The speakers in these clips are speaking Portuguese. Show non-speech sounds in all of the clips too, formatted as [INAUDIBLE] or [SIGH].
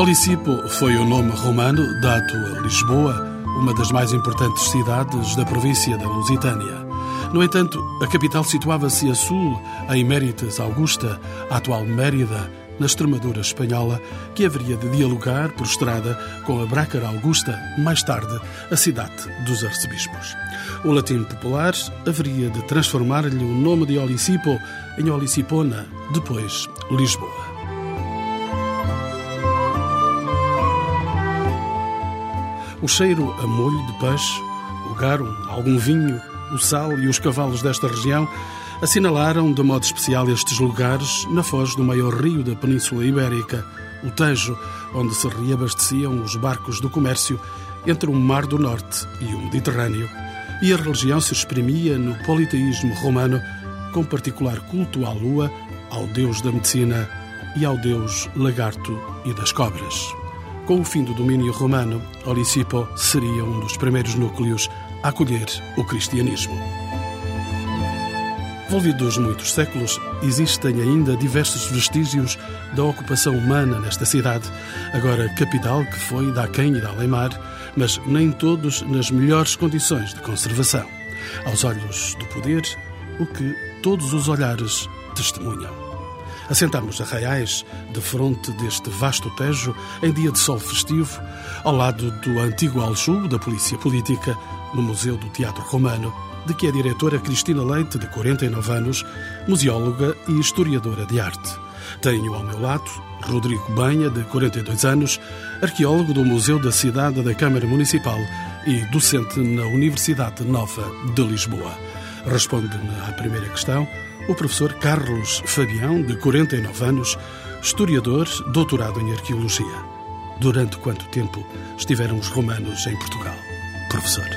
Olisipo foi o nome romano dado a Lisboa, uma das mais importantes cidades da província da Lusitânia. No entanto, a capital situava-se a sul, em Méritas Augusta, a atual Mérida, na Extremadura espanhola, que haveria de dialogar por estrada com a Brácara Augusta, mais tarde a cidade dos arcebispos. O latim popular haveria de transformar-lhe o nome de Olisipo em Olisipona, depois Lisboa. O cheiro a molho de peixe, o garum, algum vinho, o sal e os cavalos desta região assinalaram de modo especial estes lugares na foz do maior rio da Península Ibérica, o Tejo, onde se reabasteciam os barcos do comércio entre o Mar do Norte e o Mediterrâneo, e a religião se exprimia no politeísmo romano, com particular culto à lua, ao deus da medicina e ao deus lagarto e das cobras. Com o fim do domínio romano, Olisipo seria um dos primeiros núcleos a acolher o cristianismo. Envolvidos muitos séculos, existem ainda diversos vestígios da ocupação humana nesta cidade, agora capital que foi da Aquém e da Alemar, mas nem todos nas melhores condições de conservação. Aos olhos do poder, o que todos os olhares testemunham. Assentamos arraiais de fronte deste vasto tejo em dia de sol festivo, ao lado do antigo aljubo da polícia política, no Museu do Teatro Romano, de que é diretora Cristina Leite, de 49 anos, museóloga e historiadora de arte. Tenho ao meu lado Rodrigo Banha, de 42 anos, arqueólogo do Museu da Cidade da Câmara Municipal e docente na Universidade Nova de Lisboa. Responde-me à primeira questão o professor Carlos Fabião, de 49 anos, historiador, doutorado em arqueologia. Durante quanto tempo estiveram os romanos em Portugal? Professor.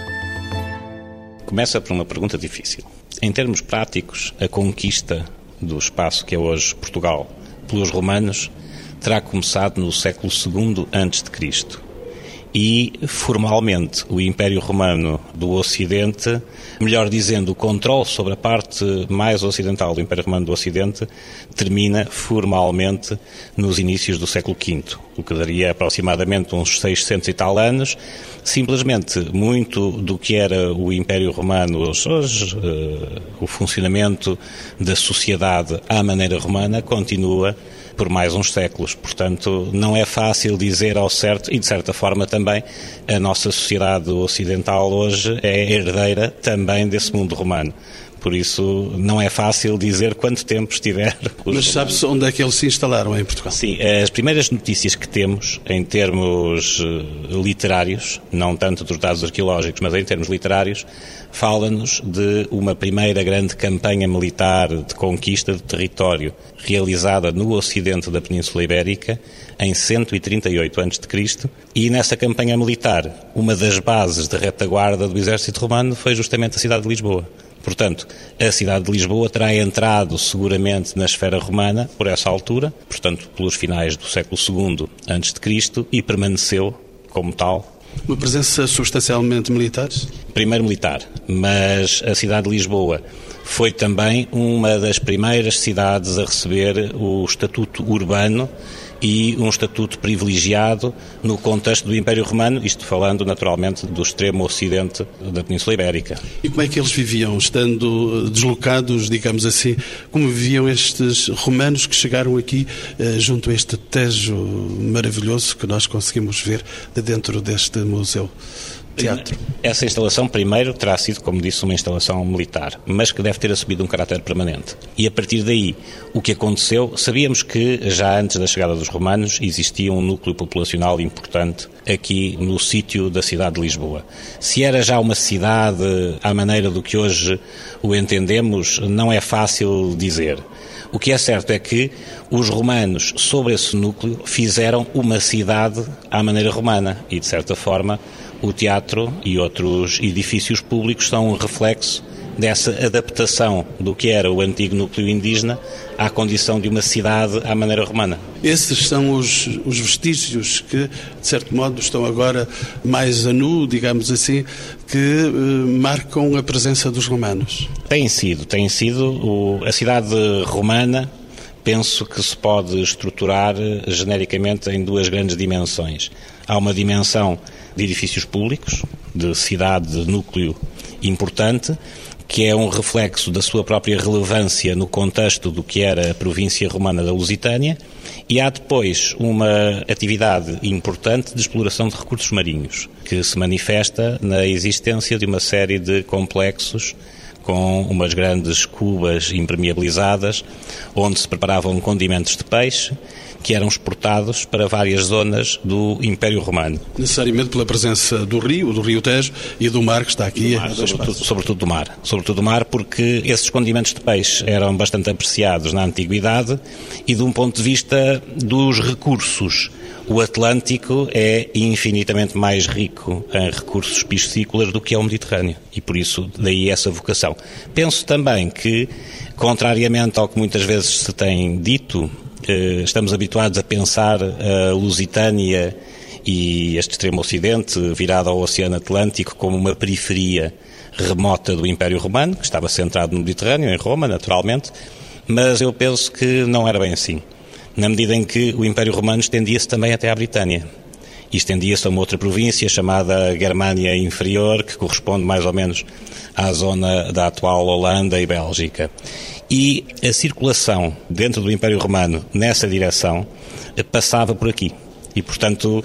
Começa por uma pergunta difícil. Em termos práticos, a conquista do espaço que é hoje Portugal pelos romanos terá começado no século II a.C. E, formalmente, o Império Romano do Ocidente, melhor dizendo, o controle sobre a parte mais ocidental do Império Romano do Ocidente, termina formalmente nos inícios do século V, o que daria aproximadamente uns 600 e tal anos. Simplesmente, muito do que era o Império Romano hoje, uh, o funcionamento da sociedade à maneira romana, continua por mais uns séculos. Portanto, não é fácil dizer ao certo, e de certa forma também, a nossa sociedade ocidental hoje é herdeira também desse mundo romano. Por isso, não é fácil dizer quanto tempo estiver. [LAUGHS] Mas sabe-se onde é que eles se instalaram em Portugal? Sim, as primeiras notícias que temos, em termos eh, literários, não tanto dos dados arqueológicos, mas em termos literários, fala-nos de uma primeira grande campanha militar de conquista de território realizada no ocidente da Península Ibérica em 138 a.C. e nessa campanha militar, uma das bases de retaguarda do exército romano foi justamente a cidade de Lisboa. Portanto, a cidade de Lisboa terá entrado seguramente na esfera romana por essa altura, portanto, pelos finais do século II a.C. e permaneceu como tal. Uma presença substancialmente militar? Primeiro militar, mas a cidade de Lisboa foi também uma das primeiras cidades a receber o estatuto urbano e um estatuto privilegiado no contexto do Império Romano, isto falando naturalmente do extremo ocidente da Península Ibérica. E como é que eles viviam, estando deslocados, digamos assim, como viviam estes romanos que chegaram aqui eh, junto a este tejo maravilhoso que nós conseguimos ver de dentro deste museu? Teatro. Essa instalação, primeiro, terá sido, como disse, uma instalação militar, mas que deve ter assumido um caráter permanente. E a partir daí, o que aconteceu, sabíamos que já antes da chegada dos romanos existia um núcleo populacional importante aqui no sítio da cidade de Lisboa. Se era já uma cidade à maneira do que hoje o entendemos, não é fácil dizer. O que é certo é que os romanos, sobre esse núcleo, fizeram uma cidade à maneira romana e, de certa forma, o teatro e outros edifícios públicos são um reflexo dessa adaptação do que era o antigo núcleo indígena à condição de uma cidade à maneira romana. Esses são os, os vestígios que, de certo modo, estão agora mais a nu, digamos assim, que eh, marcam a presença dos romanos. Tem sido, tem sido o, a cidade romana penso que se pode estruturar genericamente em duas grandes dimensões. Há uma dimensão de edifícios públicos, de cidade, de núcleo importante, que é um reflexo da sua própria relevância no contexto do que era a província romana da Lusitânia, e há depois uma atividade importante de exploração de recursos marinhos, que se manifesta na existência de uma série de complexos com umas grandes cubas impermeabilizadas, onde se preparavam condimentos de peixe que eram exportados para várias zonas do Império Romano. Necessariamente pela presença do rio, do rio Tejo e do mar que está aqui. Mar, sobretudo, sobretudo, do mar. Sobretudo do mar, porque esses condimentos de peixe eram bastante apreciados na Antiguidade e de um ponto de vista dos recursos. O Atlântico é infinitamente mais rico em recursos piscícolas do que é o Mediterrâneo e por isso daí essa vocação. Penso também que, contrariamente ao que muitas vezes se tem dito, estamos habituados a pensar a Lusitânia e este extremo ocidente, virado ao Oceano Atlântico, como uma periferia remota do Império Romano, que estava centrado no Mediterrâneo, em Roma, naturalmente, mas eu penso que não era bem assim, na medida em que o Império Romano estendia-se também até à Britânia. E estendia-se a uma outra província chamada Germânia Inferior, que corresponde mais ou menos à zona da atual Holanda e Bélgica. E a circulação dentro do Império Romano nessa direção passava por aqui. E, portanto,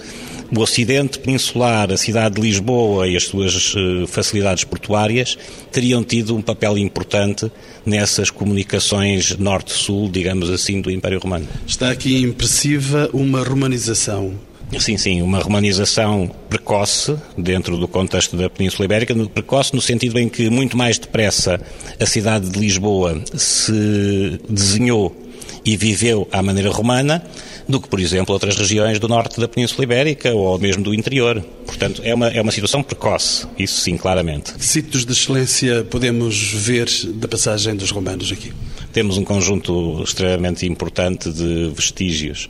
o Ocidente peninsular, a cidade de Lisboa e as suas eh, facilidades portuárias teriam tido um papel importante nessas comunicações norte-sul, digamos assim, do Império Romano. Está aqui impressiva uma romanização Sim, sim, uma romanização precoce dentro do contexto da Península Ibérica, precoce no sentido em que muito mais depressa a cidade de Lisboa se desenhou e viveu à maneira romana do que, por exemplo, outras regiões do norte da Península Ibérica ou mesmo do interior. Portanto, é uma, é uma situação precoce, isso sim, claramente. Sítios de excelência podemos ver da passagem dos romanos aqui? Temos um conjunto extremamente importante de vestígios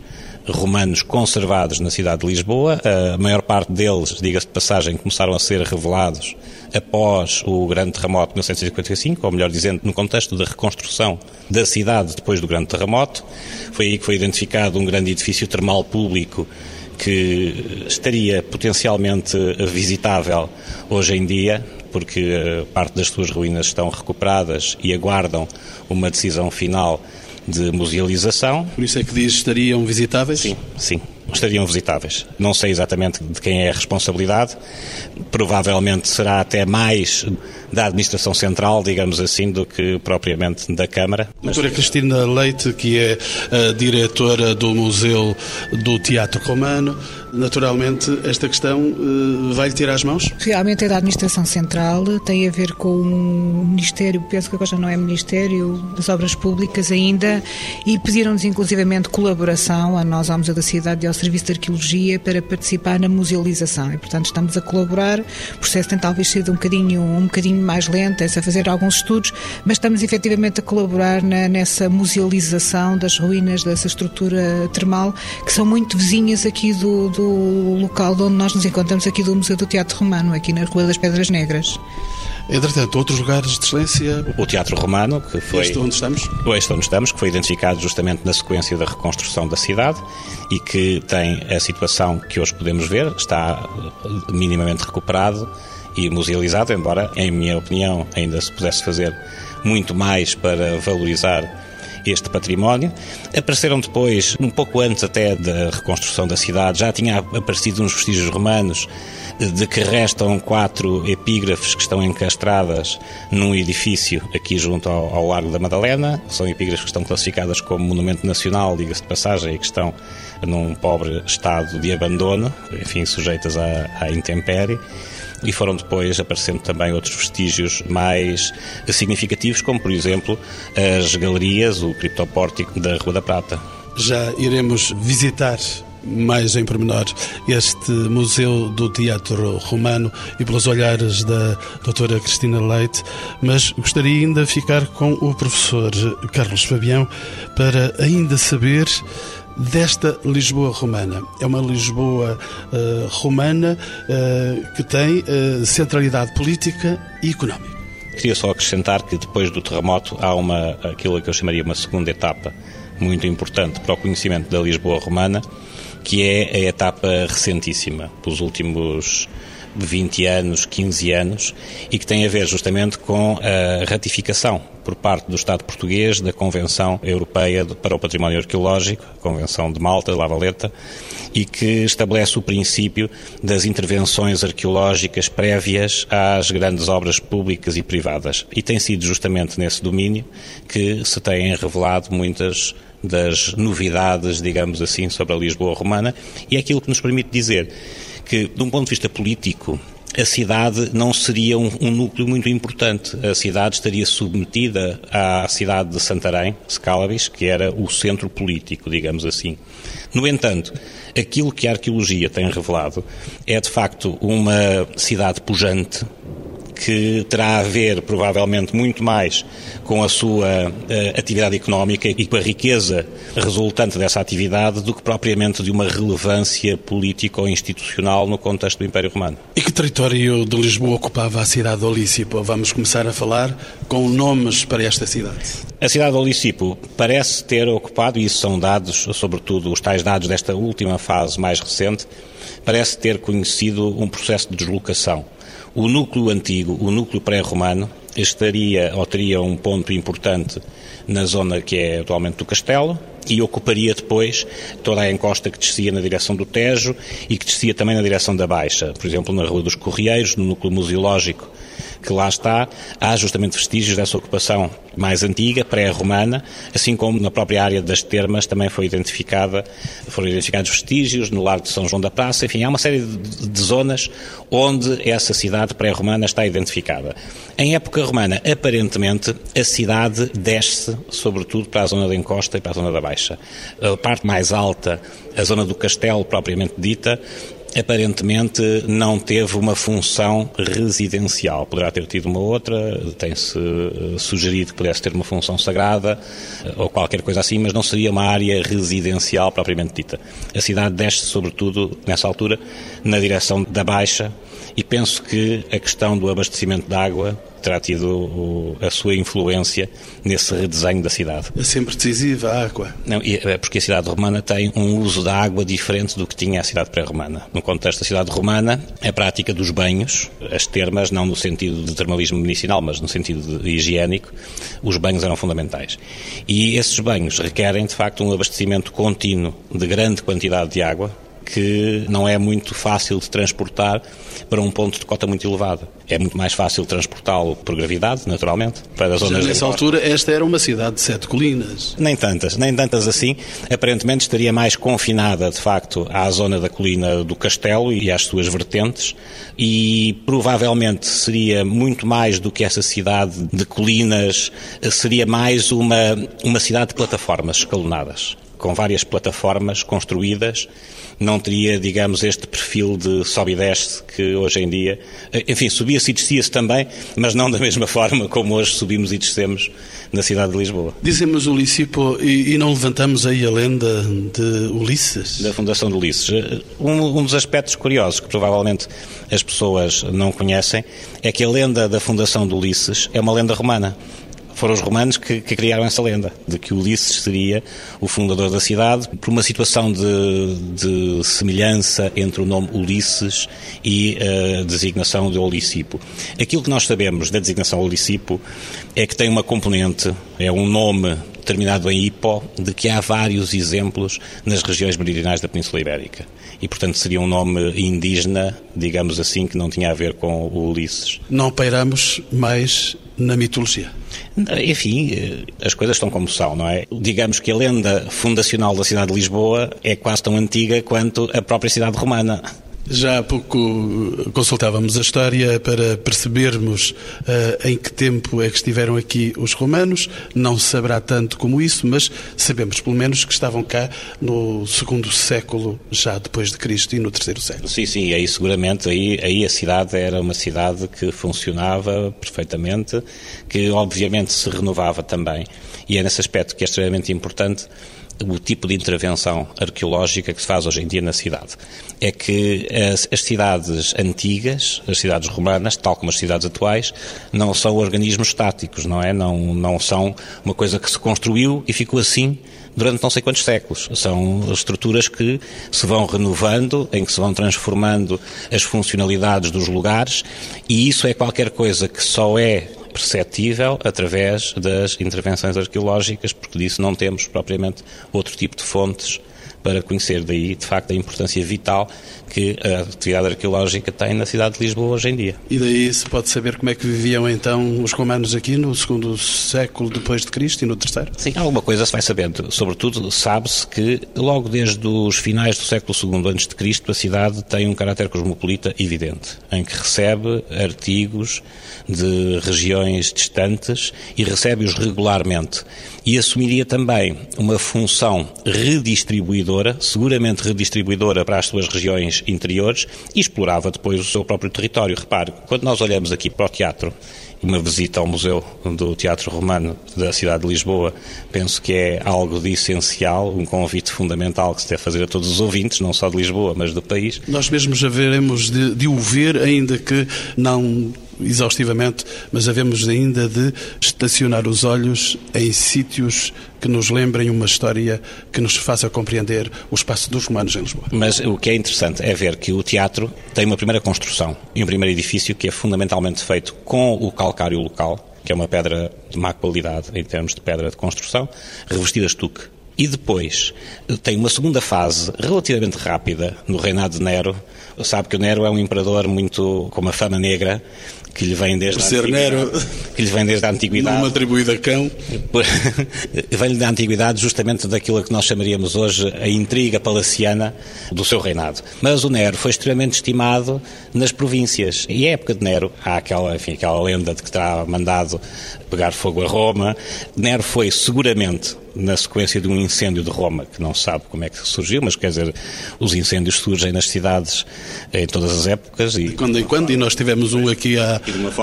romanos conservados na cidade de Lisboa. A maior parte deles, diga-se de passagem, começaram a ser revelados após o grande terremoto de 1955, ou melhor dizendo, no contexto da reconstrução da cidade depois do grande terremoto. Foi aí que foi identificado um grande edifício termal público que estaria potencialmente visitável hoje em dia, porque eh, parte das suas ruínas estão recuperadas e aguardam uma decisão final de musealização. Por isso é que diz estariam visitáveis? Sim, sim estariam visitáveis. Não sei exatamente de quem é a responsabilidade, provavelmente será até mais da administração central, digamos assim, do que propriamente da Câmara. Doutora Cristina Leite, que é a diretora do Museu do Teatro Romano, naturalmente esta questão uh, vai-lhe tirar as mãos? Realmente é da administração central, tem a ver com o Ministério, penso que agora já não é Ministério das Obras Públicas ainda, e pediram-nos inclusivamente colaboração a nós, ao Museu da Cidade e ao Serviço de Arqueologia, para participar na musealização. E, portanto, estamos a colaborar. O processo tem talvez sido um bocadinho, um bocadinho mais lento, é a fazer alguns estudos, mas estamos efetivamente a colaborar na, nessa musealização das ruínas dessa estrutura termal, que são muito vizinhas aqui do, do local onde nós nos encontramos, aqui do Museu do Teatro Romano, aqui na Rua das Pedras Negras. Entretanto, outros lugares de excelência. O Teatro Romano, que foi. Este onde estamos? Este onde estamos, que foi identificado justamente na sequência da reconstrução da cidade e que tem a situação que hoje podemos ver, está minimamente recuperado e musealizado, embora, em minha opinião, ainda se pudesse fazer muito mais para valorizar este património. Apareceram depois, um pouco antes até da reconstrução da cidade, já tinha aparecido uns vestígios romanos de que restam quatro epígrafes que estão encastradas num edifício aqui junto ao, ao Largo da Madalena. São epígrafes que estão classificadas como monumento nacional, diga-se de passagem, e que estão num pobre estado de abandono, enfim, sujeitas à, à intempérie e foram depois aparecendo também outros vestígios mais significativos, como por exemplo as galerias, o criptopórtico da Rua da Prata. Já iremos visitar mais em pormenor este Museu do Teatro Romano e pelos olhares da doutora Cristina Leite, mas gostaria ainda de ficar com o professor Carlos Fabião para ainda saber desta Lisboa romana. É uma Lisboa uh, romana uh, que tem uh, centralidade política e económica. Queria só acrescentar que depois do terremoto há uma aquilo que eu chamaria uma segunda etapa muito importante para o conhecimento da Lisboa romana, que é a etapa recentíssima, dos últimos 20 anos, 15 anos, e que tem a ver justamente com a ratificação por parte do Estado português da Convenção Europeia para o Património Arqueológico, Convenção de Malta, de La Valeta, e que estabelece o princípio das intervenções arqueológicas prévias às grandes obras públicas e privadas. E tem sido justamente nesse domínio que se têm revelado muitas das novidades, digamos assim, sobre a Lisboa romana, e é aquilo que nos permite dizer que, de um ponto de vista político, a cidade não seria um, um, núcleo muito importante. A cidade estaria submetida à cidade de Santarém, Scalabis, que era o centro político, digamos assim. No entanto, aquilo que a arqueologia tem revelado é, de facto, uma cidade pujante, que terá a ver, provavelmente, muito mais com a sua uh, atividade económica e com a riqueza resultante dessa atividade do que propriamente de uma relevância política ou institucional no contexto do Império Romano. E que território de Lisboa ocupava a cidade de Olícipo? Vamos começar a falar com nomes para esta cidade. A cidade de Olícipo parece ter ocupado, e isso são dados, sobretudo os tais dados desta última fase mais recente, parece ter conhecido um processo de deslocação o núcleo antigo, o núcleo pré-romano, estaria ou teria um ponto importante na zona que é atualmente do Castelo e ocuparia depois toda a encosta que descia na direção do Tejo e que descia também na direção da Baixa, por exemplo, na Rua dos Correieiros, no núcleo museológico que lá está, há justamente vestígios dessa ocupação mais antiga, pré-romana, assim como na própria área das termas também foi identificada, foram identificados vestígios no Largo de São João da Praça, enfim, há uma série de, de zonas onde essa cidade pré-romana está identificada. Em época romana, aparentemente, a cidade desce, sobretudo, para a zona da encosta e para a zona da baixa. A parte mais alta, a zona do castelo propriamente dita, aparentemente não teve uma função residencial. Poderá ter tido uma outra, tem-se eh, sugerido que pudesse ter uma função sagrada eh, ou qualquer coisa assim, mas não seria uma área residencial propriamente dita. A cidade desce, sobretudo, nessa altura, na direção da Baixa e penso que a questão do abastecimento de água terá tido a sua influência nesse redesenho da cidade. É sempre decisiva a água. Não, é porque a cidade romana tem um uso da água diferente do que tinha a cidade pré-romana. No contexto da cidade romana, a prática dos banhos, as termas, não no sentido de termalismo medicinal, mas no sentido higiênico, os banhos eram fundamentais. E esses banhos requerem, de facto, um abastecimento contínuo de grande quantidade de água, que não é muito fácil de transportar para um ponto de cota muito elevado. É muito mais fácil transportá-lo por gravidade, naturalmente, para as zonas... Nessa altura, esta era uma cidade de sete colinas. Nem tantas, nem tantas assim. Aparentemente estaria mais confinada, de facto, à zona da colina do Castelo e às suas vertentes e provavelmente seria muito mais do que essa cidade de colinas, seria mais uma, uma cidade de plataformas escalonadas com várias plataformas construídas, não teria, digamos, este perfil de sobe e desce que hoje em dia. Enfim, subia-se e descia-se também, mas não da [LAUGHS] mesma forma como hoje subimos e descemos na cidade de Lisboa. Dizemos Ulissipo e, e não levantamos aí a lenda de Ulisses? Da Fundação de Ulisses. Um, um dos aspectos curiosos que provavelmente as pessoas não conhecem é que a lenda da Fundação de Ulisses é uma lenda romana foram os romanos que, que, criaram essa lenda, de que Ulisses seria o fundador da cidade, por uma situação de, de semelhança entre o nome Ulisses e a designação de Olicipo. Aquilo que nós sabemos da designação Olicipo é que tem uma componente, é um nome terminado em hipo, de que há vários exemplos nas regiões meridionais da Península Ibérica. E, portanto, seria um nome indígena, digamos assim, que não tinha a ver com o Ulisses. Não pairamos mais na mitologia. Enfim, eh, as coisas estão como são, não é? Digamos que a lenda fundacional da cidade de Lisboa é quase tão antiga quanto a própria cidade romana. Já há pouco consultávamos a história para percebermos uh, em que tempo é que estiveram aqui os romanos. Não se saberá tanto como isso, mas sabemos pelo menos que estavam cá no segundo século já depois de Cristo e no terceiro século. Sim, sim, aí seguramente aí, aí a cidade era uma cidade que funcionava perfeitamente, que obviamente se renovava também. E é nesse aspecto que é extremamente importante o tipo de intervenção arqueológica que se faz hoje em dia na cidade. É que as, as, cidades antigas, as cidades romanas, tal como as cidades atuais, não são organismos estáticos, não é? Não, não são uma coisa que se construiu e ficou assim durante não sei quantos séculos. São estruturas que se vão renovando, em que se vão transformando as funcionalidades dos lugares, e isso é qualquer coisa que só é perceptível através das intervenções arqueológicas, porque disso não temos propriamente outro tipo de fontes para conhecer. Daí, de facto, a importância vital que a atividade arqueológica tem na cidade de Lisboa hoje em dia. E daí se pode saber como é que viviam então os romanos aqui no segundo século depois de Cristo e no terceiro? Sim, alguma coisa se vai sabendo. Sobretudo, sabe-se que logo desde os finais do século II antes de Cristo, a cidade tem um caráter cosmopolita evidente, em que recebe artigos de regiões distantes e recebe-os regularmente. E assumiria também uma função redistribuidora, seguramente redistribuidora para as suas regiões interiores e explorava depois o seu próprio território. Repare, quando nós olhamos aqui para o teatro, uma visita ao Museu do Teatro Romano da cidade de Lisboa, penso que é algo de essencial, um convite fundamental que se deve fazer a todos os ouvintes, não só de Lisboa, mas do país. Nós mesmos haveremos de, de o ver, ainda que não exaustivamente, mas havemos ainda de estacionar os olhos em sítios que nos lembrem uma história que nos faça compreender o espaço dos romanos em Lisboa. Mas o que é interessante é ver que o teatro tem uma primeira construção e um primeiro edifício que é fundamentalmente feito com o calcário local, que é uma pedra de má qualidade em termos de pedra de construção, revestida de estuque. E depois tem uma segunda fase relativamente rápida no reinado de Nero. Sabe que o Nero é um imperador muito com uma fama negra que lhe vem desde Por a Nero, que lhe vem desde a antiguidade. Não atribuído a cão. [LAUGHS] Vem-lhe da antiguidade justamente daquilo que nós chamaríamos hoje a intriga palaciana do seu reinado. Mas o Nero foi extremamente estimado nas províncias. E a época de Nero, há aquela, enfim, aquela lenda de que terá mandado pegar fogo a Roma. Nero foi seguramente na sequência de um incêndio de Roma, que não sabe como é que surgiu, mas quer dizer, os incêndios surgem nas cidades em todas as épocas. E, de quando em quando, e nós tivemos um aqui há,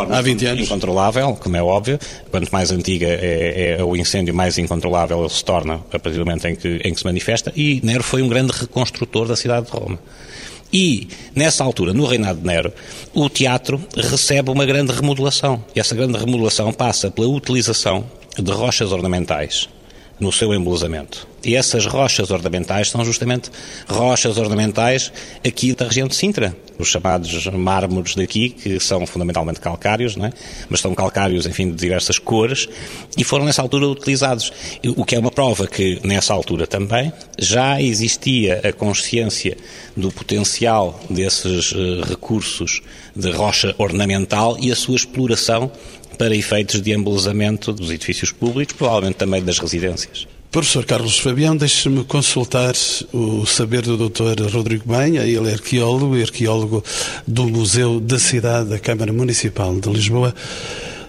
há 20 anos. Incontrolável, como é óbvio. Quanto mais antiga é, é, o incêndio, mais incontrolável ele se torna a partir do momento em que, em que se manifesta. E Nero foi um grande reconstrutor da cidade de Roma. E, nessa altura, no reinado de Nero, o teatro recebe uma grande remodelação. E essa grande remodelação passa pela utilização de rochas ornamentais no seu embelezamento. E essas rochas ornamentais são justamente rochas ornamentais aqui da região de Sintra, os chamados mármores daqui, que são fundamentalmente calcários, não é? mas são calcários, enfim, de diversas cores, e foram nessa altura utilizados. O que é uma prova que, nessa altura também, já existia a consciência do potencial desses eh, recursos de rocha ornamental e a sua exploração para efeitos de embelezamento dos edifícios públicos, provavelmente também das residências. Professor Carlos Fabião, deixe-me consultar o saber do Dr. Rodrigo Banha, ele é arqueólogo e arqueólogo do Museu da Cidade da Câmara Municipal de Lisboa.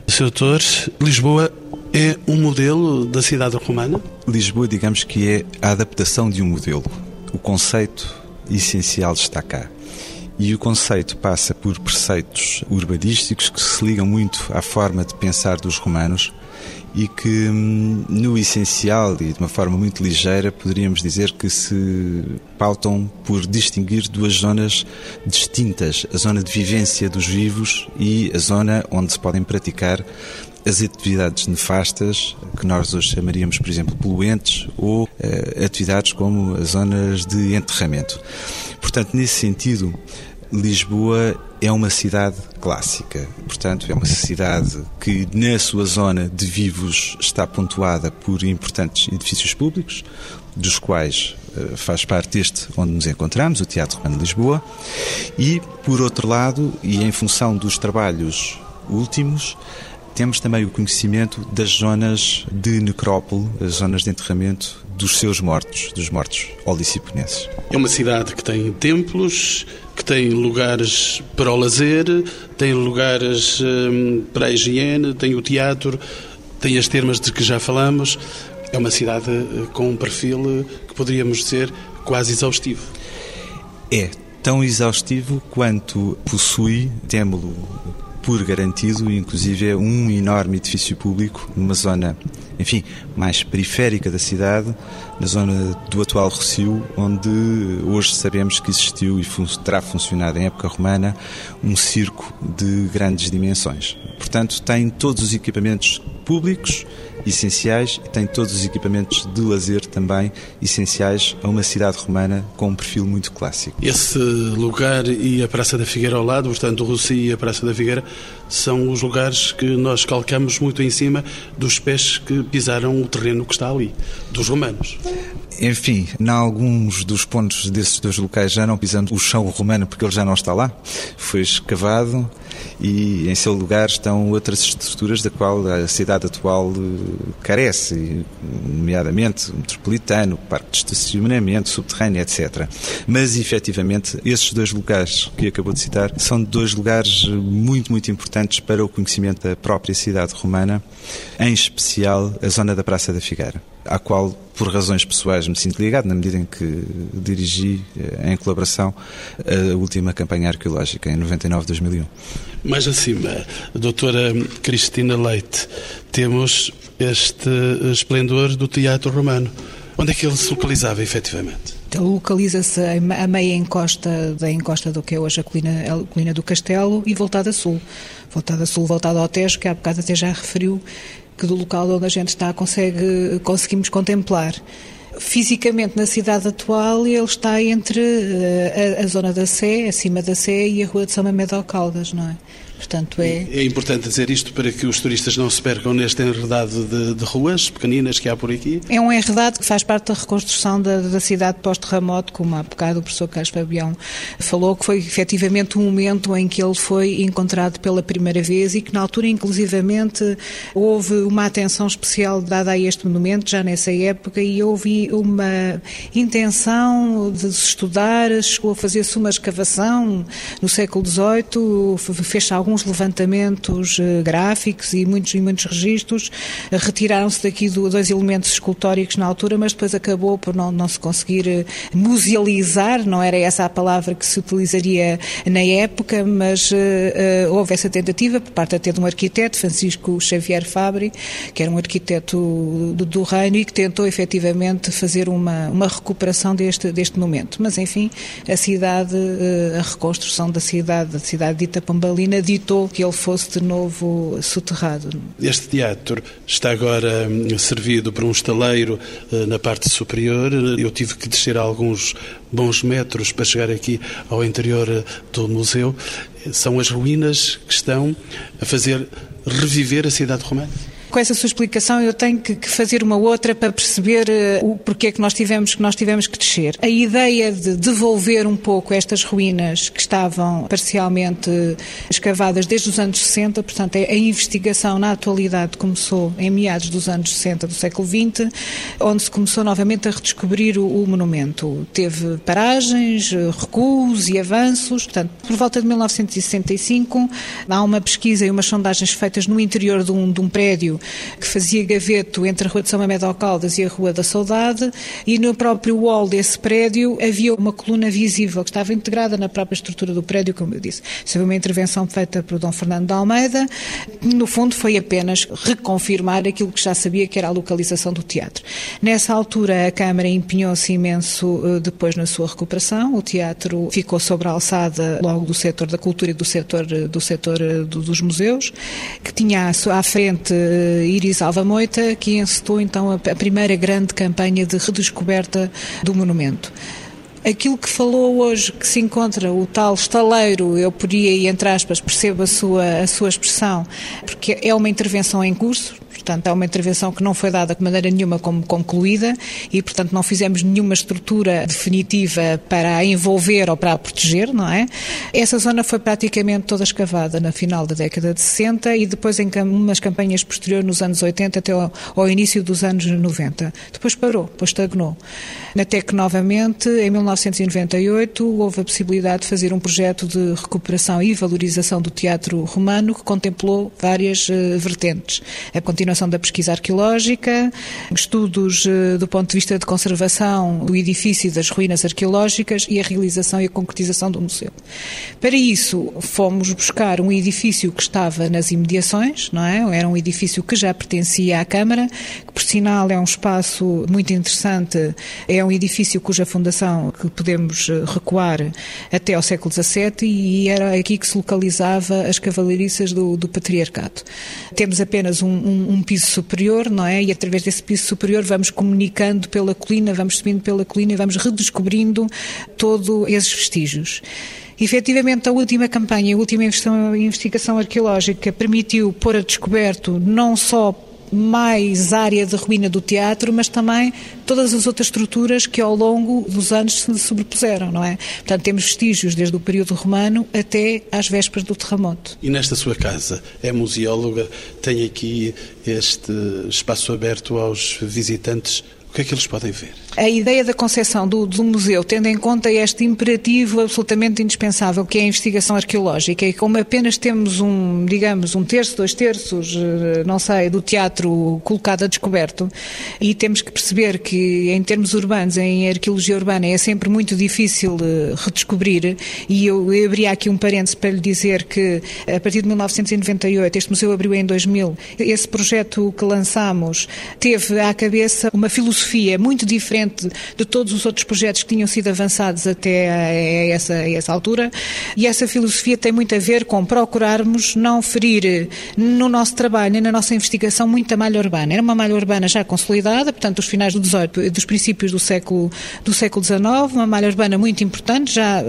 Sr. Doutor, Lisboa é um modelo da cidade romana? Lisboa, digamos que é a adaptação de um modelo. O conceito essencial está cá. E o conceito passa por preceitos urbanísticos que se ligam muito à forma de pensar dos romanos e que, hum, no essencial e de uma forma muito ligeira, poderíamos dizer que se pautam por distinguir duas zonas distintas: a zona de vivência dos vivos e a zona onde se podem praticar as atividades nefastas, que nós hoje chamaríamos, por exemplo, poluentes, ou uh, atividades como as zonas de enterramento. Portanto, nesse sentido, Lisboa é uma cidade clássica, portanto, é uma cidade que, na sua zona de vivos, está pontuada por importantes edifícios públicos, dos quais uh, faz parte este onde nos encontramos, o Teatro Romano de Lisboa, e, por outro lado, e em função dos trabalhos últimos, temos também o conhecimento das zonas de necrópole, as zonas de enterramento dos seus mortos, dos mortos oliciponenses. É uma cidade que tem templos, que tem lugares para o lazer, tem lugares hum, para a higiene, tem o teatro, tem as termas de que já falamos. É uma cidade eh, com um perfil eh, que poderíamos dizer quase exaustivo. É tão exaustivo quanto possui, temo-lo por garantido, inclusive, é um enorme edifício público numa zona, enfim, mais periférica da cidade, na zona do atual Rocio, onde hoje sabemos que existiu e terá funcionado em época romana um circo de grandes dimensões. Portanto, tem todos os equipamentos públicos essenciais e tem todos os equipamentos de lazer também essenciais a uma cidade romana com um perfil muito clássico. Esse lugar e a Praça da Figueira ao lado, portanto, o Rossi e a Praça da Figueira, são os lugares que nós calcamos muito em cima dos pés que pisaram o terreno que está ali, dos romanos. Enfim, em alguns dos pontos desses dois locais já não pisando o chão romano porque ele já não está lá, foi escavado e em seu lugar estão outras estruturas da qual a cidade atual eh, carece, nomeadamente o metropolitano, o parque de estacionamento, subterrâneo, etc. Mas, efetivamente, esses dois lugares que acabou de citar são dois lugares muito, muito importantes para o conhecimento da própria cidade romana, em especial a zona da Praça da Figueira à qual, por razões pessoais, me sinto ligado, na medida em que dirigi, eh, em colaboração, a última campanha arqueológica, em 99-2001. Mais acima, a doutora Cristina Leite, temos este esplendor do teatro romano. Onde é que ele se localizava, efetivamente? Então, localiza-se a meia encosta da encosta do que é hoje a colina, a colina do Castelo e voltada a sul. Voltada a sul, voltada ao Tejo, que há bocado até já referiu que do local onde a gente está consegue, conseguimos contemplar. Fisicamente, na cidade atual, ele está entre eh, a, a zona da Sé, acima da Sé, e a rua de São Mamede ao Caldas, não é? Portanto, é... é importante dizer isto para que os turistas não se percam neste enredado de, de ruas pequeninas que há por aqui. É um enredado que faz parte da reconstrução da, da cidade pós-terremoto, como há bocado o professor Carlos Fabião falou, que foi efetivamente um momento em que ele foi encontrado pela primeira vez e que na altura, inclusivamente, houve uma atenção especial dada a este monumento, já nessa época, e houve uma intenção de se estudar, chegou a fazer-se uma escavação no século XVIII, fez-se alguns levantamentos eh, gráficos e muitos, e muitos registros. Retiraram-se daqui dois elementos escultóricos na altura, mas depois acabou por não, não se conseguir eh, musealizar, não era essa a palavra que se utilizaria na época, mas uh, houve essa tentativa por parte até de um arquiteto, Francisco Xavier Fabri, que era um arquiteto do, do reino e que tentou efetivamente fazer uma, uma recuperação deste, deste momento. Mas, enfim, a cidade, a reconstrução da cidade, da cidade dita Pombalina, ditou que ele fosse de novo soterrado. Este teatro está agora hum, servido por um estaleiro eh, na parte superior. Eu tive que descer alguns bons metros para chegar aqui ao interior eh, do museu. São as ruínas que estão a fazer reviver a cidade romana com essa sua explicação eu tenho que, que fazer uma outra para perceber uh, o porquê que nós tivemos que nós tivemos que descer. A ideia de devolver um pouco estas ruínas que estavam parcialmente escavadas desde os anos 60, portanto a investigação na atualidade começou em meados dos anos 60 do século XX, onde se começou novamente a redescobrir o, o monumento. Teve paragens, recuos e avanços, portanto, por volta de 1965 há uma pesquisa e umas sondagens feitas no interior de um, de um prédio que fazia gaveto entre a Rua de São Mamede Caldas e a Rua da Saudade, e no próprio wall desse prédio havia uma coluna visível que estava integrada na própria estrutura do prédio, como eu disse. Isso foi uma intervenção feita por Dom Fernando de Almeida. No fundo, foi apenas reconfirmar aquilo que já sabia que era a localização do teatro. Nessa altura, a Câmara empenhou-se imenso eh, depois na sua recuperação. O teatro ficou sobre a alçada logo do setor da cultura e do setor, eh, do setor eh, dos museus, que tinha à frente Iris Alva Moita, que encetou então a primeira grande campanha de redescoberta do monumento. Aquilo que falou hoje, que se encontra o tal estaleiro, eu podia, entre aspas, percebo a sua, a sua expressão, porque é uma intervenção em curso, Portanto, é uma intervenção que não foi dada de maneira nenhuma como concluída e, portanto, não fizemos nenhuma estrutura definitiva para a envolver ou para a proteger, não é? Essa zona foi praticamente toda escavada na final da década de 60 e depois em umas campanhas posteriores nos anos 80 até ao, ao início dos anos 90. Depois parou, depois estagnou. Até que, novamente, em 1998, houve a possibilidade de fazer um projeto de recuperação e valorização do teatro romano que contemplou várias uh, vertentes. A continuação da pesquisa arqueológica, estudos eh, do ponto de vista de conservação do edifício e das ruínas arqueológicas e a realização e a concretização do museu. Para isso, fomos buscar um edifício que estava nas imediações, não é? Era um edifício que já pertencia à Câmara, que por sinal é um espaço muito interessante, é um edifício cuja fundação que podemos eh, recuar até ao século XVII e era aqui que se localizava as cavalariças do, do patriarcado. Temos apenas um, um um piso superior, não é? E através desse piso superior vamos comunicando pela colina, vamos subindo pela colina e vamos redescobrindo todos esses vestígios. Efetivamente, a última campanha, a última investigação arqueológica permitiu pôr a descoberto não só mais área de ruína do teatro, mas também todas as outras estruturas que ao longo dos anos se sobrepuseram, não é? Portanto, temos vestígios desde o período romano até às vésperas do terremoto. E nesta sua casa, é museóloga, tem aqui este espaço aberto aos visitantes. O que é que eles podem ver? A ideia da concepção do, do, museu, tendo em conta este imperativo absolutamente indispensável que é a investigação arqueológica, e como apenas temos um, digamos, um terço, dois terços, eh, não sei, do teatro colocado a descoberto, e temos que perceber que em termos urbanos, em arqueologia urbana, é sempre muito difícil eh, redescobrir, e eu, eu abri aqui um parênteses para lhe dizer que a partir de 1998, este museu abriu em 2000, esse projeto que lançamos teve à cabeça uma filosofia muito diferente de todos os outros projetos que tinham sido avançados até essa, essa altura. E essa filosofia tem muito a ver com procurarmos não ferir no nosso trabalho e na nossa investigação muita malha urbana. Era uma malha urbana já consolidada, portanto, dos finais do XVIII, dos princípios do século, do século XIX, uma malha urbana muito importante, já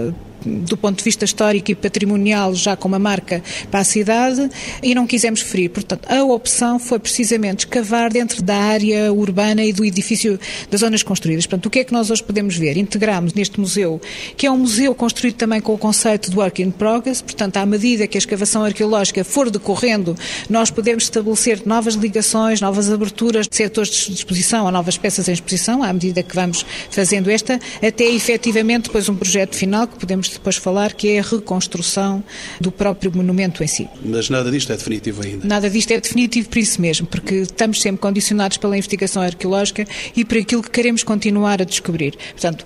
do ponto de vista histórico e patrimonial, já com uma marca para a cidade, e não quisemos ferir. Portanto, a opção foi precisamente escavar dentro da área urbana e do edifício das zonas construídas. Portanto, o que é que nós hoje podemos ver? Integramos neste museu, que é um museu construído também com o conceito de work in progress, portanto, à medida que a escavação arqueológica for decorrendo, nós podemos estabelecer novas ligações, novas aberturas de setores de exposição ou novas peças em exposição, à medida que vamos fazendo esta, até efetivamente depois um projeto final que podemos depois falar, que é a reconstrução do próprio monumento em si. Mas nada disto é definitivo ainda? Nada disto é definitivo por isso mesmo, porque estamos sempre condicionados pela investigação arqueológica e por aquilo que queremos continuar a descobrir. Portanto,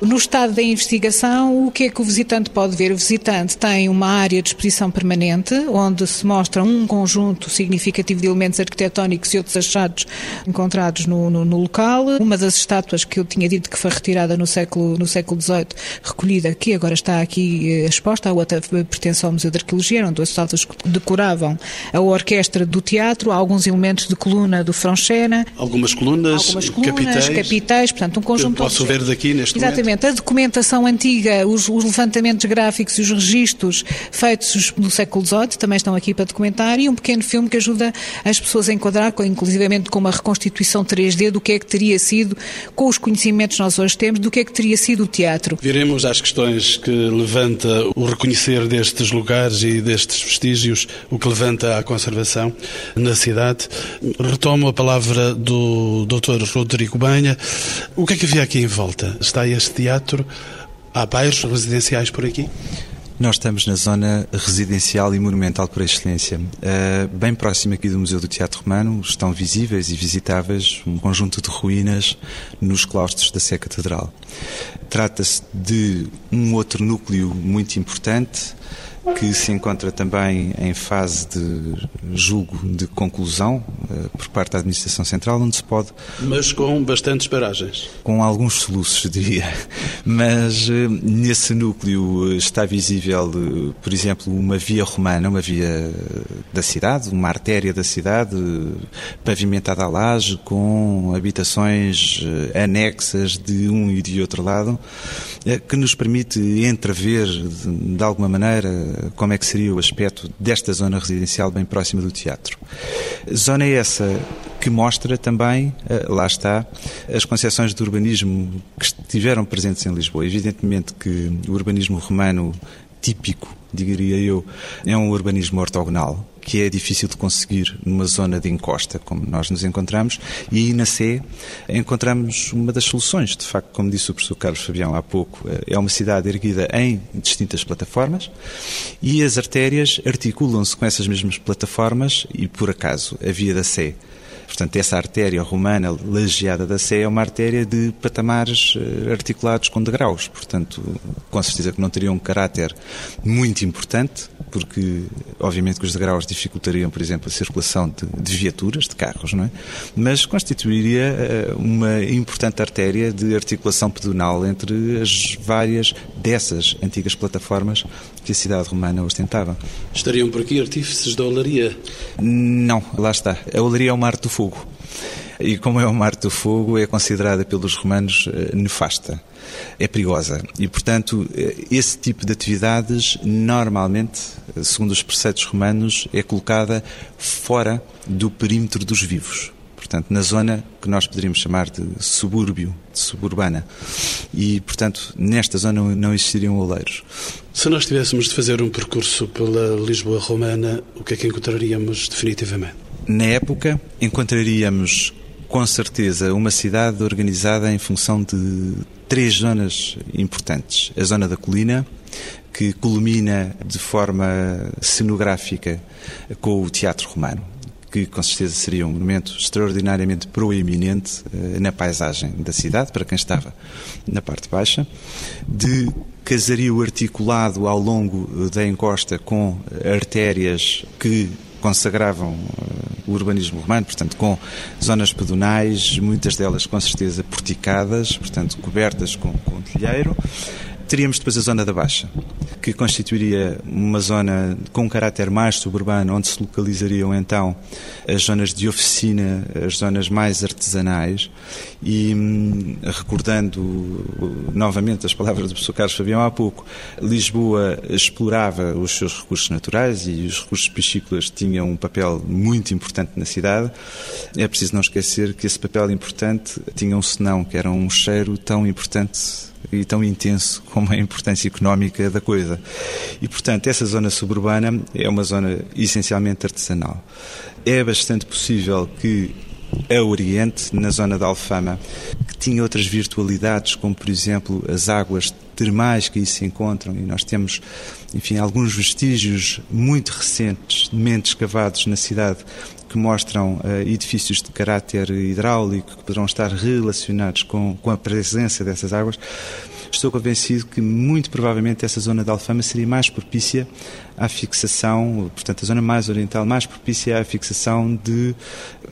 no estado da investigação, o que é que o visitante pode ver? O visitante tem uma área de exposição permanente, onde se mostra um conjunto significativo de elementos arquitetónicos e outros achados encontrados no, no, no local. Uma das estátuas que eu tinha dito que foi retirada no século, no século XVIII, recolhida aqui, agora está aqui eh, exposta, a outra pertence ao Museu de Arqueologia, eram duas estátuas decoravam a orquestra do teatro, há alguns elementos de coluna do Fronchena. Algumas colunas, algumas colunas capitais, capitais, portanto um conjunto... Que posso ver daqui neste Exatamente. momento. Exatamente. A documentação antiga, os, os, levantamentos gráficos e os registros feitos no século XVIII também estão aqui para documentar e um pequeno filme que ajuda as pessoas a enquadrar, com, inclusivamente com uma reconstituição 3D do que é que teria sido, com os conhecimentos que nós hoje temos, do que é que teria sido o teatro. Viremos às questões que levanta o reconhecer destes lugares e destes vestígios, o que levanta a conservação na cidade. Retomo a palavra do Dr. Rodrigo Banha. O que é que havia aqui em volta? Está este teatro. Há bairros residenciais por aqui? Nós estamos na zona residencial e monumental por excelência. Uh, bem próximo aqui do Museu do Teatro Romano estão visíveis e visitáveis um conjunto de ruínas nos claustros da Sé Catedral. Trata-se de um outro núcleo muito importante que se encontra também em fase de julgo de conclusão uh, por parte da Administração Central, onde se pode. Mas com bastantes paragens. Com alguns soluços, [LAUGHS] diria. Mas uh, nesse núcleo está visível, por exemplo, uma via romana, uma via da cidade, uma artéria da cidade, pavimentada a laje, com habitações anexas de um e de outro lado, que nos permite entrever, de alguma maneira, como é que seria o aspecto desta zona residencial bem próxima do teatro. Zona essa que mostra também, eh, lá está, as concepções de urbanismo que estiveram presentes em Lisboa. Evidentemente que o urbanismo romano típico, diria eu, é um urbanismo ortogonal, que é difícil de conseguir numa zona de encosta, como nós nos encontramos, e na Sé encontramos uma das soluções. De facto, como disse o professor Carlos Fabião há pouco, é uma cidade erguida em distintas plataformas e as artérias articulam-se com essas mesmas plataformas e, por acaso, a Via da Sé Portanto, essa artéria romana lajeada da Sé é uma artéria de patamares eh, articulados com degraus. Portanto, com certeza que não teria um caráter muito importante, porque, obviamente, que os degraus dificultariam, por exemplo, a circulação de, de viaturas, de carros, não é? Mas constituiria eh, uma importante artéria de articulação pedonal entre as várias dessas antigas plataformas que a cidade romana ostentava. Estariam por aqui artífices da olaria? Não, lá está. A olaria é o mar do fogo. E como é o mar do fogo, é considerada pelos romanos eh, nefasta, é perigosa. E, portanto, eh, esse tipo de atividades, normalmente, segundo os preceitos romanos, é colocada fora do perímetro dos vivos portanto, na zona que nós poderíamos chamar de subúrbio, de suburbana. E, portanto, nesta zona não existiriam oleiros. Se nós tivéssemos de fazer um percurso pela Lisboa romana, o que é que encontraríamos definitivamente? Na época, encontraríamos com certeza uma cidade organizada em função de três zonas importantes: a zona da colina, que culmina de forma cenográfica com o teatro romano que com certeza seria um momento extraordinariamente proeminente uh, na paisagem da cidade, para quem estava na parte baixa, de casario articulado ao longo eh, da encosta com artérias que consagravam uh, o urbanismo romano, portanto, com zonas pedonais, muitas delas com certeza porticadas, portanto, cobertas com, com telheiro. Teríamos depois a zona da Baixa, que constituiria uma zona com um caráter mais suburbano, onde se localizariam então as zonas de oficina, as zonas mais artesanais, e hum, recordando novamente as palavras do professor Carlos Fabião há pouco, Lisboa explorava os seus recursos naturais e os recursos piscícolas tinham um papel muito importante na cidade. É preciso não esquecer que esse papel importante tinha um senão, que era um cheiro tão importante e tão intenso como a importância económica da coisa. E, portanto, essa zona suburbana é uma zona essencialmente artesanal. É bastante possível que a Oriente, na zona da Alfama, que tinha outras virtualidades, como por exemplo as águas termais que aí se encontram, e nós temos, enfim, alguns vestígios muito recentes, mente escavados na cidade, que mostram uh, edifícios de caráter hidráulico que poderão estar relacionados com, com a presença dessas águas, estou convencido que muito provavelmente essa zona da Alfama seria mais propícia à fixação, portanto, a zona mais oriental mais propícia à fixação de,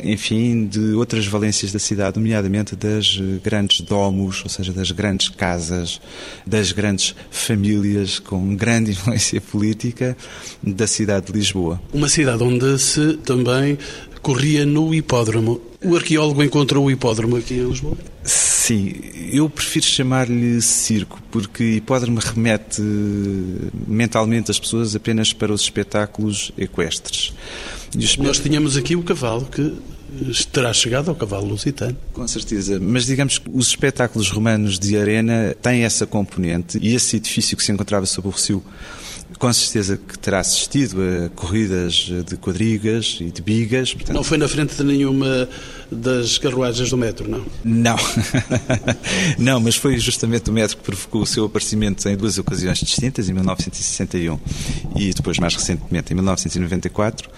enfim, de outras valências da cidade, nomeadamente das grandes domos, ou seja, das grandes casas, das grandes famílias com grande [LAUGHS] influência política da cidade de Lisboa. Uma cidade onde se também corria no hipódromo. O arqueólogo encontrou o hipódromo aqui em Lisboa? Sim, eu prefiro chamar-lhe circo, porque hipódromo remete mentalmente as pessoas apenas para os espetáculos equestres. Nós tínhamos aqui o cavalo que terá chegado ao cavalo lusitano. Com certeza, mas digamos que os espetáculos romanos de arena têm essa componente e esse edifício que se encontrava sob o Rocio com certeza que terá assistido a corridas de quadrigas e de bigas. Portanto... Não foi na frente de nenhuma das carruagens do metro, não? Não. [LAUGHS] não, mas foi justamente o metro que provocou o seu aparecimento em duas ocasiões distintas, em 1961 e depois, mais recentemente, em 1994,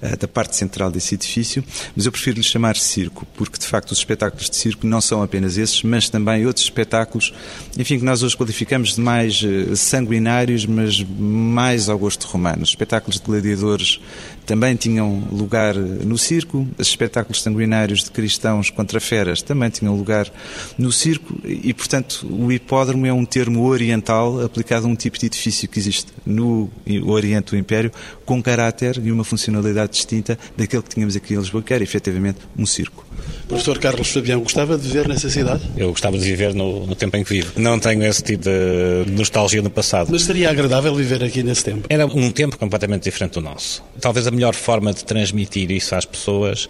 eh, da parte central desse edifício. Mas eu prefiro lhe chamar circo, porque de facto os espetáculos de circo não são apenas esses, mas também outros espetáculos, enfim, que nós hoje qualificamos de mais eh, sanguinários, mas mais ao gosto romano. Os espetáculos de gladiadores também tinham lugar no circo, os espetáculos sanguinários de cristãos contra feras também tinham lugar no circo e, portanto, o hipódromo é um termo oriental aplicado a um tipo de edifício que existe no Oriente do Império com caráter e uma funcionalidade distinta daquele que tínhamos aqui em Lisboa, que era efetivamente um circo. Professor Carlos Fabião, gostava de viver nessa cidade? Eu gostava de viver no, no, tempo em que vivo. Não tenho esse tipo de nostalgia no passado. Mas seria agradável viver aqui nesse tempo? Era um tempo completamente diferente do nosso. Talvez a melhor forma de transmitir isso às pessoas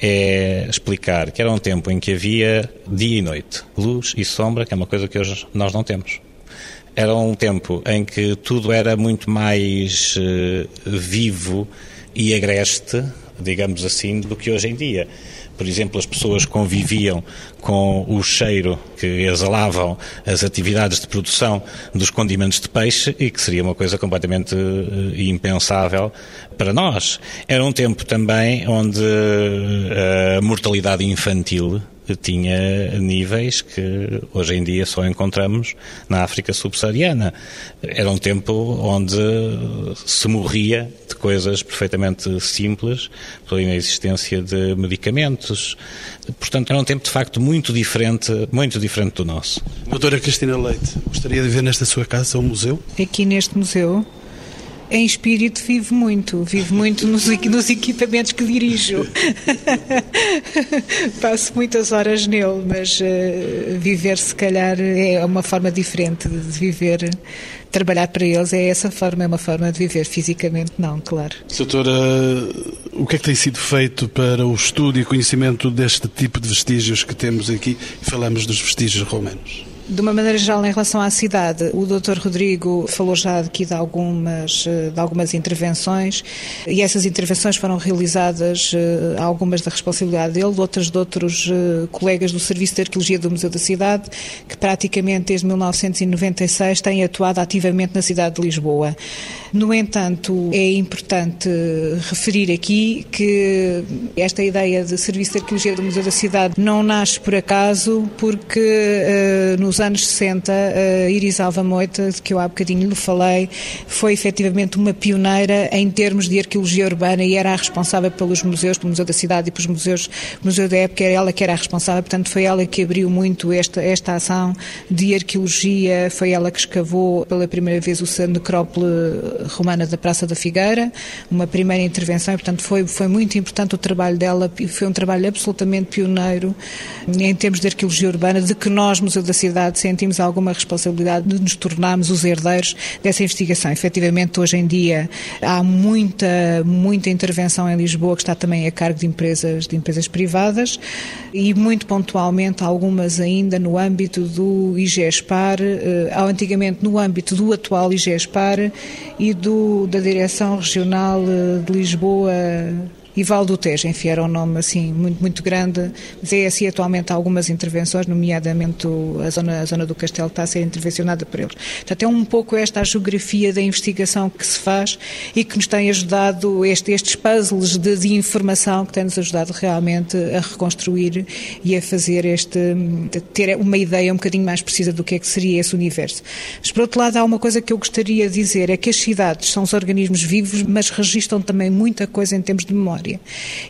é explicar que era um tempo em que havia dia e noite, luz e sombra, que é uma coisa que hoje nós não temos. Era um tempo em que tudo era muito mais uh, vivo e agreste, digamos assim, do que hoje em dia. Por exemplo, as pessoas conviviam com o cheiro que exalavam as atividades de produção dos condimentos de peixe e que seria uma coisa completamente eh, impensável para nós. Era um tempo também onde eh, a mortalidade infantil tinha níveis que hoje em dia só encontramos na África subsaariana. Era um tempo onde se morria de coisas perfeitamente simples pela inexistência de medicamentos. Portanto, era um tempo de facto muito diferente, muito diferente do nosso. Doutora Cristina Leite, gostaria de ver nesta sua casa um museu? Aqui neste museu Em espírito vivo muito, vivo muito nos, nos equipamentos que dirijo. [LAUGHS] Passo muitas horas nele, mas uh, viver se calhar é uma forma diferente de viver trabalhar para eles é essa forma, é uma forma de viver fisicamente, não, claro. Doutora, o que é que tem sido feito para o estudo e conhecimento deste tipo de vestígios que temos aqui? Falamos dos vestígios romanos. De uma maneira geral, em relação à cidade, o Dr. Rodrigo falou já aqui de algumas, de algumas intervenções e essas intervenções foram realizadas, eh, algumas da responsabilidade dele, outras de outros eh, colegas do Serviço de Arqueologia do Museu da Cidade, que praticamente desde 1996 têm atuado ativamente na cidade de Lisboa. No entanto, é importante referir aqui que esta ideia de Serviço de Arqueologia do Museu da Cidade não nasce por acaso, porque uh, nos anos 60, uh, Iris Alva Moita, de que eu há bocadinho lhe falei, foi efetivamente uma pioneira em termos de arqueologia urbana e era a responsável pelos museus, pelo Museu da Cidade e pelos museus, Museu da Época, era ela que era a responsável, portanto foi ela que abriu muito esta, esta ação de arqueologia, foi ela que escavou pela primeira vez o necrópole romana da Praça da Figueira, uma primeira intervenção, e, portanto foi, foi muito importante o trabalho dela, foi um trabalho absolutamente pioneiro em termos de arqueologia urbana, de que nós, Museu da Cidade, sentimos alguma responsabilidade de nos tornarmos os herdeiros dessa investigação. Efetivamente, hoje em dia há muita, muita intervenção em Lisboa que está também a cargo de empresas, de empresas privadas e muito pontualmente algumas ainda no âmbito do IGESPAR, eh, antigamente no âmbito do atual IGESPAR e do, da Direção Regional eh, de Lisboa e Val do Tejo, enfim, era um nome assim muito, muito grande, é assim atualmente algumas intervenções, nomeadamente a zona, a zona do Castelo está a ser intervencionada por eles. Portanto, é um pouco esta a geografia da investigação que se faz e que nos tem ajudado, este, estes puzzles de, de informação que tem-nos ajudado realmente a reconstruir e a fazer este, ter uma ideia um bocadinho mais precisa do que é que seria esse universo. Mas, por outro lado, há uma coisa que eu gostaria de dizer, é que as cidades são os organismos vivos, mas registram também muita coisa em termos de memória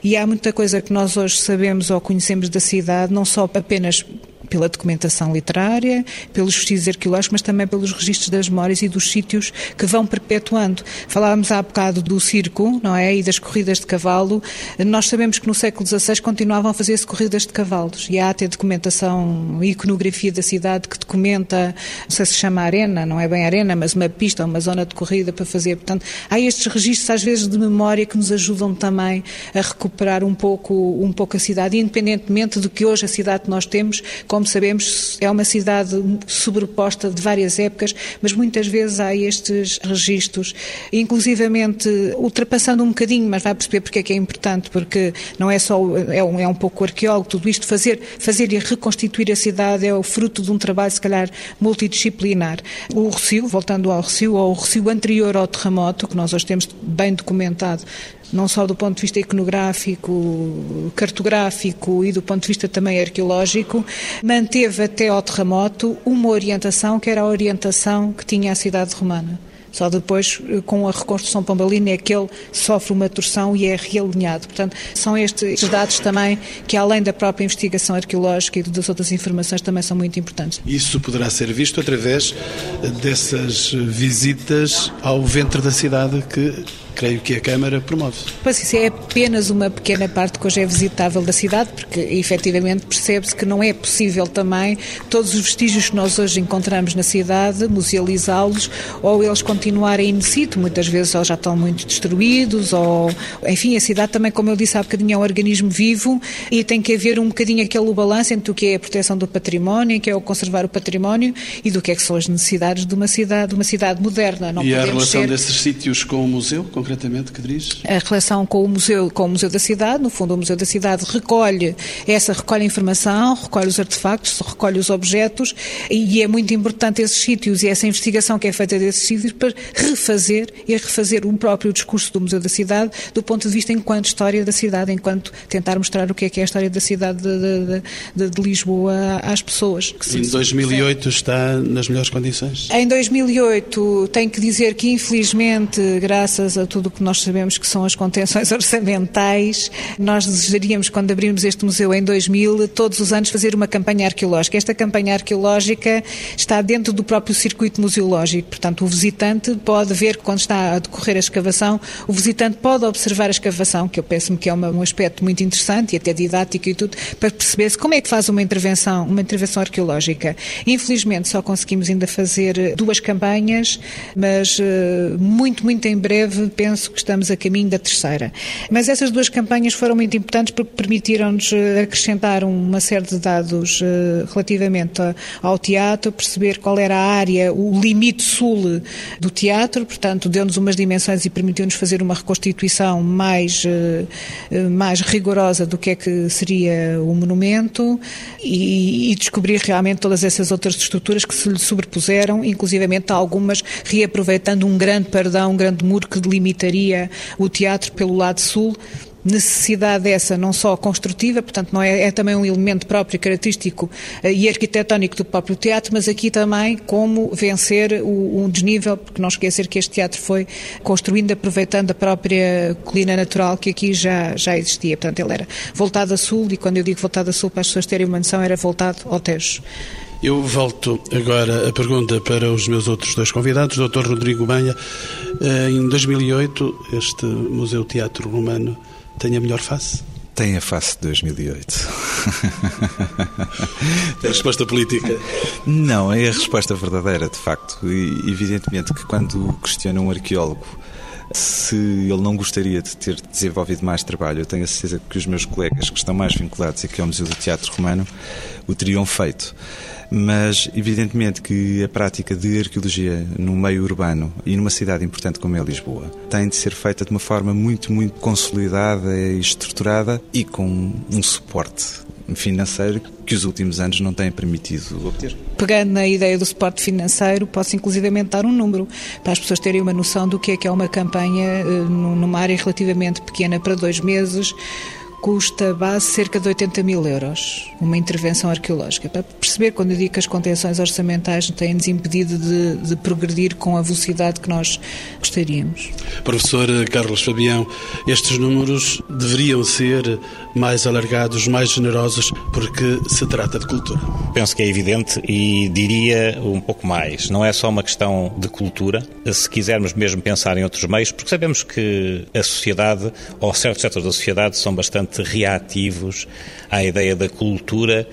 E há muita coisa que nós hoje sabemos ou conhecemos da cidade, não só apenas pela documentação literária, pelos vestígios arqueológicos, mas também pelos registros das memórias e dos sítios que vão perpetuando. Falávamos há bocado do circo, não é? E das corridas de cavalo. Nós sabemos que no século XVI continuavam a fazer-se corridas de cavalos e há até documentação iconografia da cidade que documenta, não sei se chama arena, não é bem arena, mas uma pista, uma zona de corrida para fazer. Portanto, há estes registros às vezes de memória que nos ajudam também a recuperar um pouco, um pouco a cidade, independentemente do que hoje a cidade que nós temos, como como sabemos, é uma cidade sobreposta de várias épocas, mas muitas vezes há estes registros, inclusivamente ultrapassando um bocadinho, mas vai perceber porque é que é importante, porque não é só, é um, é um pouco arqueólogo, tudo isto, fazer, fazer e reconstituir a cidade é o fruto de um trabalho, se calhar, multidisciplinar. O Rocio, voltando ao Rocio, ou o Rocio anterior ao terremoto, que nós hoje temos bem documentado, não só do ponto de vista iconográfico, cartográfico e do ponto de vista também arqueológico, manteve até ao terremoto uma orientação que era a orientação que tinha a cidade romana. Só depois, com a reconstrução pombalina, é que ele sofre uma torção e é realinhado. Portanto, são estes dados também que, além da própria investigação arqueológica e das outras informações, também são muito importantes. Isso poderá ser visto através dessas visitas ao ventre da cidade que creio que a Câmara promove. Pois isso é apenas uma pequena parte que hoje é visitável da cidade, porque efetivamente percebe-se que não é possível também todos os vestígios que nós hoje encontramos na cidade musealizá-los ou eles continuarem in situ, muitas vezes ou já estão muito destruídos ou, enfim, a cidade também, como eu disse há bocadinho, é um organismo vivo e tem que haver um bocadinho aquele balanço entre o que é a proteção do património, que é o conservar o património e do que é que são as necessidades de uma cidade, de uma cidade moderna. Não e a relação ser... desses sítios com o museu, com concretamente que diz? A relação com o museu, com o museu da cidade, no fundo o museu da cidade recolhe essa recolhe informação, recolhe os artefactos, recolhe os objetos e é muito importante esses sítios e essa investigação que é feita desses sítios para refazer e refazer o próprio discurso do museu da cidade do ponto de vista enquanto história da cidade, enquanto tentar mostrar o que é que é a história da cidade de, de, de, de Lisboa às pessoas. em 2008 está nas melhores condições? Em 2008 tenho que dizer que infelizmente, graças a tudo do que nós sabemos que são as contenções [LAUGHS] orçamentais, nós desejaríamos, quando abrimos este museu em 2000, todos os anos fazer uma campanha arqueológica. Esta campanha arqueológica está dentro do próprio circuito museológico, portanto, o visitante pode ver, quando está a decorrer a escavação, o visitante pode observar a escavação, que eu penso-me que é uma, um aspecto muito interessante e até didático e tudo, para perceber-se como é que faz uma intervenção, uma intervenção arqueológica. Infelizmente, só conseguimos ainda fazer duas campanhas, mas eh, muito, muito em breve penso que estamos a caminho da terceira. Mas essas duas campanhas foram muito importantes porque permitiram-nos eh, acrescentar uma série de dados eh, relativamente ao teatro, perceber qual era a área, o limite sul do teatro, portanto, deu-nos umas dimensões e permitiu-nos fazer uma reconstituição mais, mais rigorosa do que é que seria o monumento e, e descobrir realmente todas essas outras estruturas que se lhe sobrepuseram, inclusivamente algumas reaproveitando um grande perdão, um grande muro que delimitaria o teatro pelo lado sul necessidade essa não só construtiva, portanto não é, é também um elemento próprio, característico uh, e arquitetónico do próprio teatro, mas aqui também como vencer o, desnível, porque não esquecer que este teatro foi construindo aproveitando a própria colina natural que aqui já, já existia, portanto ele era voltado a sul e quando eu digo voltado a sul para as pessoas terem uma noção era voltado ao Tejo. Eu volto agora a pergunta para os meus outros dois convidados. Dr. Rodrigo Banha, eh, em 2008, este Museu Teatro Romano tem a melhor face? Tem a face de 2008. é [LAUGHS] a resposta política? Não, é a resposta verdadeira, de facto. E, evidentemente que quando questiona um arqueólogo se ele não gostaria de ter desenvolvido mais trabalho, eu tenho a certeza que os meus colegas que estão mais vinculados aqui ao Museu do Teatro Romano o teriam feito. Mas evidentemente que a prática de arqueologia no meio urbano e numa cidade importante como é Lisboa tem de ser feita de uma forma muito, muito consolidada e estruturada e com um suporte financeiro que os últimos anos não têm permitido obter. Pegando na ideia do suporte financeiro, posso inclusivamente dar um número para as pessoas terem uma noção do que é que é uma campanha eh, numa área relativamente pequena para dois meses custa base cerca de 80 mil euros, uma intervenção arqueológica. Para perceber, quando eu digo que as contenções orçamentais têm-nos impedido de, de, progredir com a velocidade que nós gostaríamos. Professor Carlos Fabião, estes números deveriam ser mais alargados, mais generosos, porque se trata de cultura. Penso que é evidente e diria um pouco mais. Não é só uma questão de cultura, se quisermos mesmo pensar em outros meios, porque sabemos que a sociedade, ou certos setores da sociedade, são bastante reativos à ideia da cultura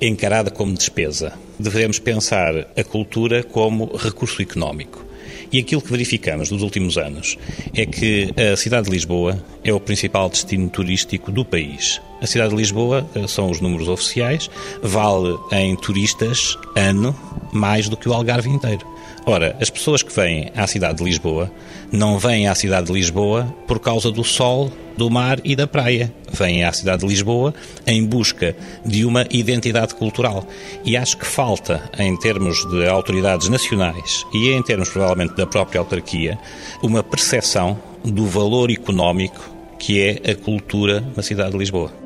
encarada como despesa. Devemos pensar a cultura como recurso económico. E aquilo que verificamos nos últimos anos é que a cidade de Lisboa é o principal destino turístico do país. A cidade de Lisboa, eh, são os números oficiais, vale em turistas ano mais do que o Algarve inteiro. Ora, as pessoas que vêm à cidade de Lisboa não vêm à cidade de Lisboa por causa do sol, do mar e da praia. Vêm à cidade de Lisboa em busca de uma identidade cultural. E acho que falta, em termos de autoridades nacionais e em termos provavelmente da própria autarquia, uma percepção do valor económico que é a cultura na cidade de Lisboa.